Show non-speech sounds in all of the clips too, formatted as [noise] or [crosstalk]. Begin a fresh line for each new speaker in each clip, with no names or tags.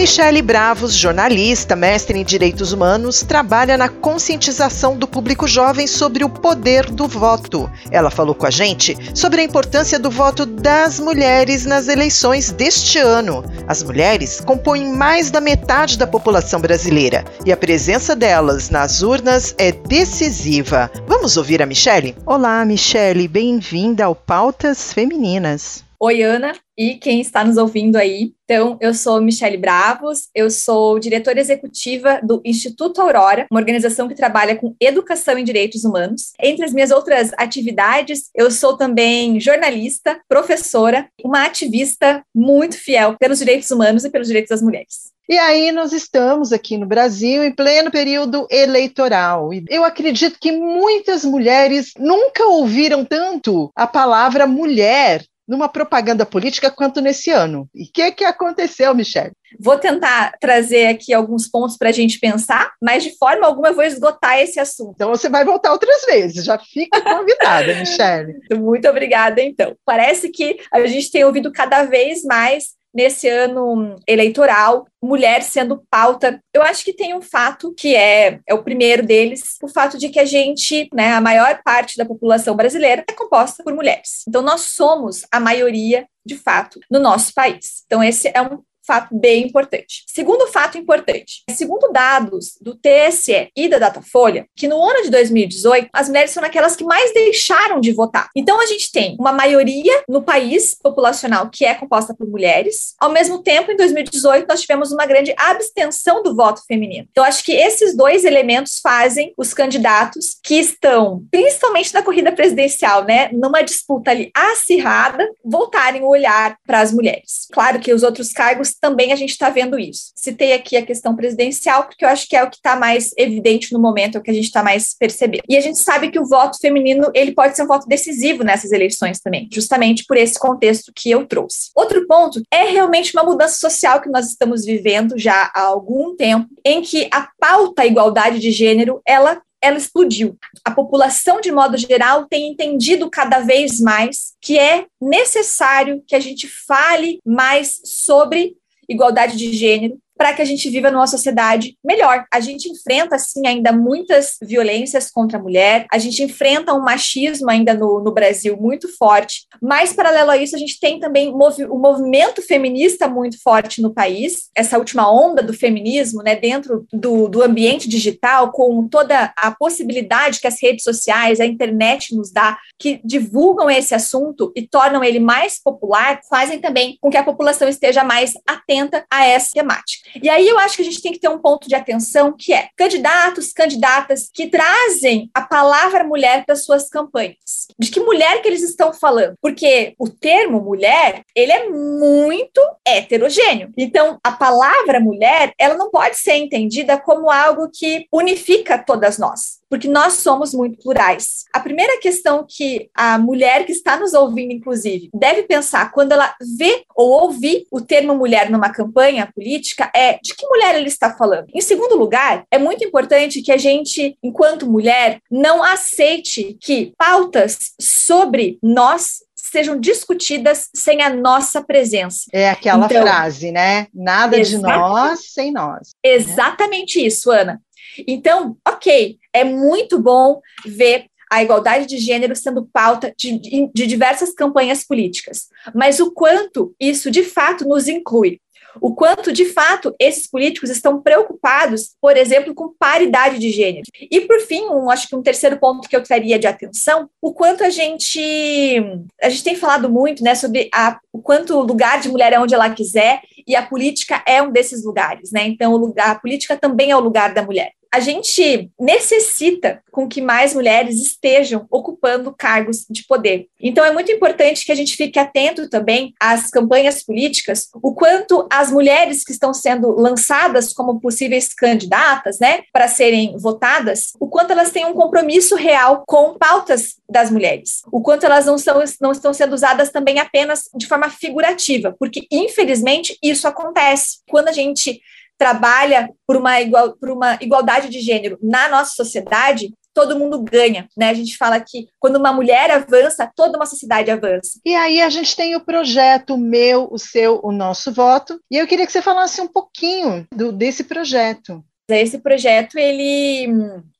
Michele Bravos, jornalista, mestre em direitos humanos, trabalha na conscientização do público jovem sobre o poder do voto. Ela falou com a gente sobre a importância do voto das mulheres nas eleições deste ano. As mulheres compõem mais da metade da população brasileira e a presença delas nas urnas é decisiva. Vamos ouvir a Michele? Olá, Michele, bem-vinda ao Pautas Femininas.
Oi, Ana, e quem está nos ouvindo aí. Então, eu sou Michele Bravos, eu sou diretora executiva do Instituto Aurora, uma organização que trabalha com educação em direitos humanos. Entre as minhas outras atividades, eu sou também jornalista, professora, uma ativista muito fiel pelos direitos humanos e pelos direitos das mulheres.
E aí nós estamos aqui no Brasil em pleno período eleitoral. E eu acredito que muitas mulheres nunca ouviram tanto a palavra mulher numa propaganda política quanto nesse ano. E o que, que aconteceu, Michelle?
Vou tentar trazer aqui alguns pontos para a gente pensar, mas de forma alguma eu vou esgotar esse assunto.
Então você vai voltar outras vezes, já fica convidada, [laughs] Michelle.
Muito obrigada, então. Parece que a gente tem ouvido cada vez mais nesse ano eleitoral, mulher sendo pauta. Eu acho que tem um fato que é, é o primeiro deles, o fato de que a gente, né, a maior parte da população brasileira é composta por mulheres. Então nós somos a maioria de fato no nosso país. Então esse é um fato bem importante. Segundo fato importante, segundo dados do TSE e da Datafolha, que no ano de 2018 as mulheres são aquelas que mais deixaram de votar. Então a gente tem uma maioria no país populacional que é composta por mulheres. Ao mesmo tempo, em 2018 nós tivemos uma grande abstenção do voto feminino. Então acho que esses dois elementos fazem os candidatos que estão, principalmente na corrida presidencial, né, numa disputa ali acirrada, voltarem o olhar para as mulheres. Claro que os outros cargos também a gente está vendo isso. Citei aqui a questão presidencial, porque eu acho que é o que está mais evidente no momento, é o que a gente está mais percebendo. E a gente sabe que o voto feminino ele pode ser um voto decisivo nessas eleições também, justamente por esse contexto que eu trouxe. Outro ponto é realmente uma mudança social que nós estamos vivendo já há algum tempo, em que a pauta igualdade de gênero ela ela explodiu. A população, de modo geral, tem entendido cada vez mais que é necessário que a gente fale mais sobre igualdade de gênero, para que a gente viva numa sociedade melhor. A gente enfrenta, sim, ainda muitas violências contra a mulher, a gente enfrenta um machismo ainda no, no Brasil muito forte, mas, paralelo a isso, a gente tem também movi o movimento feminista muito forte no país, essa última onda do feminismo, né, dentro do, do ambiente digital, com toda a possibilidade que as redes sociais, a internet nos dá, que divulgam esse assunto e tornam ele mais popular, fazem também com que a população esteja mais atenta a essa temática. E aí eu acho que a gente tem que ter um ponto de atenção que é candidatos, candidatas que trazem a palavra mulher para suas campanhas. De que mulher que eles estão falando? Porque o termo mulher, ele é muito heterogêneo. Então, a palavra mulher, ela não pode ser entendida como algo que unifica todas nós porque nós somos muito plurais. A primeira questão que a mulher que está nos ouvindo, inclusive, deve pensar quando ela vê ou ouvir o termo mulher numa campanha política é de que mulher ele está falando. Em segundo lugar, é muito importante que a gente, enquanto mulher, não aceite que pautas sobre nós sejam discutidas sem a nossa presença.
É aquela então, frase, né? Nada de nós sem nós.
Exatamente né? isso, Ana. Então, ok, é muito bom ver a igualdade de gênero sendo pauta de, de, diversas campanhas políticas, mas o quanto isso de fato nos inclui. O quanto, de fato, esses políticos estão preocupados, por exemplo, com paridade de gênero. E, por fim, um, acho que um terceiro ponto que eu traria de atenção, o quanto a gente. A gente tem falado muito né, sobre a, o quanto o lugar de mulher é onde ela quiser, e a política é um desses lugares, né? Então, lugar, a política também é o lugar da mulher. A gente necessita com que mais mulheres estejam ocupando cargos de poder. Então é muito importante que a gente fique atento também às campanhas políticas, o quanto as mulheres que estão sendo lançadas como possíveis candidatas, né, para serem votadas, o quanto elas têm um compromisso real com pautas das mulheres, o quanto elas não, são, não estão sendo usadas também apenas de forma figurativa, porque infelizmente isso acontece. Quando a gente trabalha por uma, igual, por uma igualdade de gênero na nossa sociedade, todo mundo ganha, né? A gente fala que quando uma mulher avança, toda uma sociedade avança.
E aí a gente tem o projeto meu, o seu, o nosso voto. E eu queria que você falasse um pouquinho do, desse projeto.
Esse projeto ele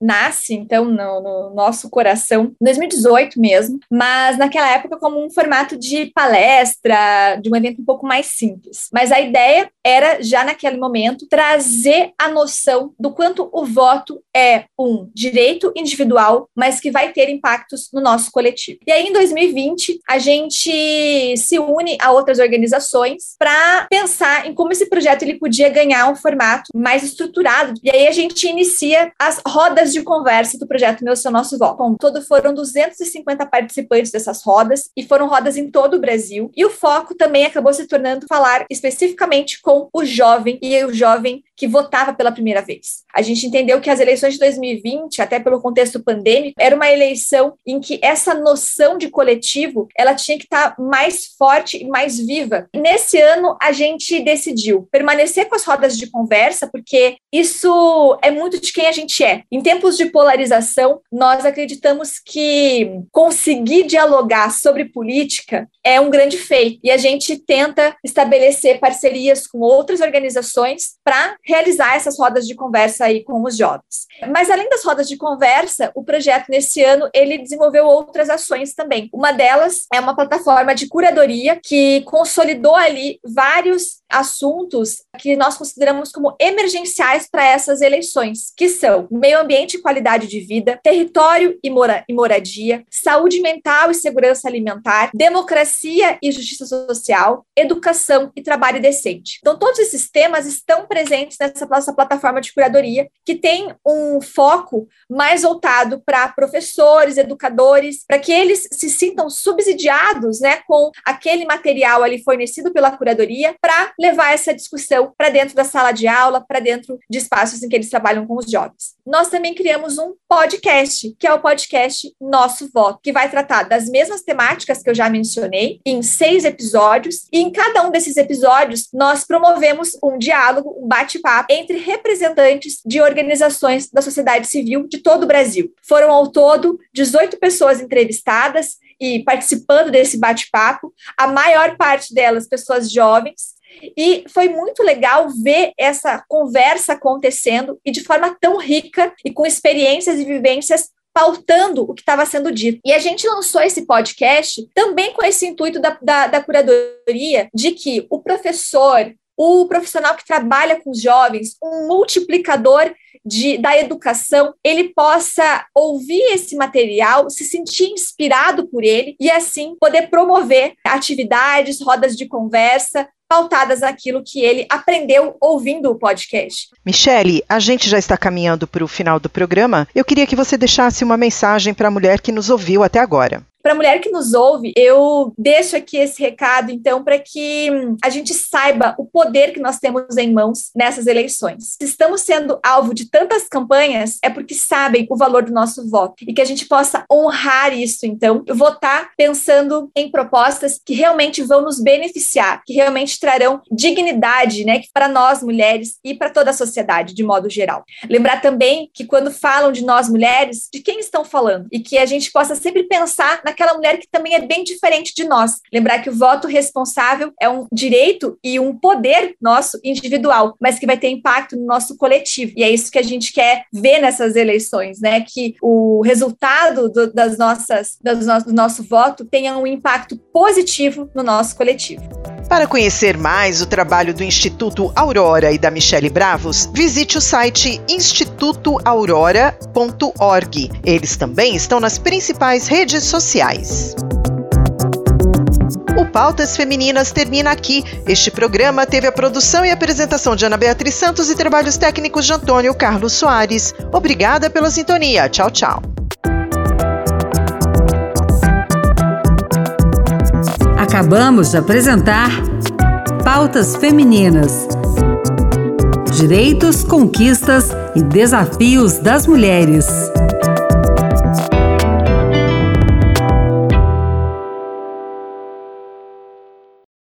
nasce então no, no, nosso coração, 2018 mesmo, mas naquela época como um formato de palestra, de um evento um pouco mais simples. Mas a ideia era já naquele momento trazer a noção do quanto o voto é um direito individual, mas que vai ter impactos no nosso coletivo. E aí em 2020 a gente se une a outras organizações para pensar em como esse projeto ele podia ganhar um formato mais estruturado e aí a gente inicia as rodas de conversa do projeto Meu Seu Nosso Voto. Bom, todo foram 250 participantes dessas rodas e foram rodas em todo o Brasil. E o foco também acabou se tornando falar especificamente com o jovem e o jovem que votava pela primeira vez. A gente entendeu que as eleições de 2020, até pelo contexto pandêmico, era uma eleição em que essa noção de coletivo, ela tinha que estar mais forte e mais viva. E nesse ano a gente decidiu permanecer com as rodas de conversa, porque isso isso é muito de quem a gente é. Em tempos de polarização, nós acreditamos que conseguir dialogar sobre política é um grande feito. E a gente tenta estabelecer parcerias com outras organizações para realizar essas rodas de conversa aí com os jovens. Mas além das rodas de conversa, o projeto nesse ano ele desenvolveu outras ações também. Uma delas é uma plataforma de curadoria que consolidou ali vários assuntos que nós consideramos como emergenciais para essas eleições, que são meio ambiente e qualidade de vida, território e, mora e moradia, saúde mental e segurança alimentar, democracia e justiça social, educação e trabalho decente. Então, todos esses temas estão presentes nessa nossa plataforma de curadoria, que tem um foco mais voltado para professores, educadores, para que eles se sintam subsidiados né, com aquele material ali fornecido pela curadoria para levar essa discussão para dentro da sala de aula, para dentro de espaços em que eles trabalham com os jovens. Nós também criamos um podcast, que é o podcast Nosso Voto, que vai tratar das mesmas temáticas que eu já mencionei, em seis episódios, e em cada um desses episódios nós promovemos um diálogo, um bate-papo entre representantes de organizações da sociedade civil de todo o Brasil. Foram ao todo 18 pessoas entrevistadas e participando desse bate-papo, a maior parte delas pessoas jovens, e foi muito legal ver essa conversa acontecendo e de forma tão rica e com experiências e vivências pautando o que estava sendo dito. E a gente lançou esse podcast também com esse intuito da, da, da curadoria de que o professor, o profissional que trabalha com os jovens, um multiplicador de, da educação, ele possa ouvir esse material, se sentir inspirado por ele e assim poder promover atividades, rodas de conversa, pautadas naquilo que ele aprendeu ouvindo o podcast.
Michele, a gente já está caminhando para o final do programa. Eu queria que você deixasse uma mensagem para a mulher que nos ouviu até agora.
Para a mulher que nos ouve, eu deixo aqui esse recado, então, para que hum, a gente saiba o poder que nós temos em mãos nessas eleições. Se estamos sendo alvo de tantas campanhas, é porque sabem o valor do nosso voto e que a gente possa honrar isso, então, votar pensando em propostas que realmente vão nos beneficiar, que realmente trarão dignidade, né, para nós mulheres e para toda a sociedade de modo geral. Lembrar também que quando falam de nós mulheres, de quem estão falando e que a gente possa sempre pensar naquela mulher que também é bem diferente de nós. Lembrar que o voto responsável é um direito e um poder nosso individual, mas que vai ter impacto no nosso coletivo. E é isso que a gente quer ver nessas eleições, né? Que o resultado do, das nossas, das no, do nosso voto tenha um impacto positivo no nosso coletivo.
Para conhecer mais o trabalho do Instituto Aurora e da Michele Bravos, visite o site institutoaurora.org. Eles também estão nas principais redes sociais. Pautas Femininas termina aqui. Este programa teve a produção e apresentação de Ana Beatriz Santos e trabalhos técnicos de Antônio Carlos Soares. Obrigada pela sintonia. Tchau, tchau.
Acabamos de apresentar Pautas Femininas. Direitos, conquistas e desafios das mulheres.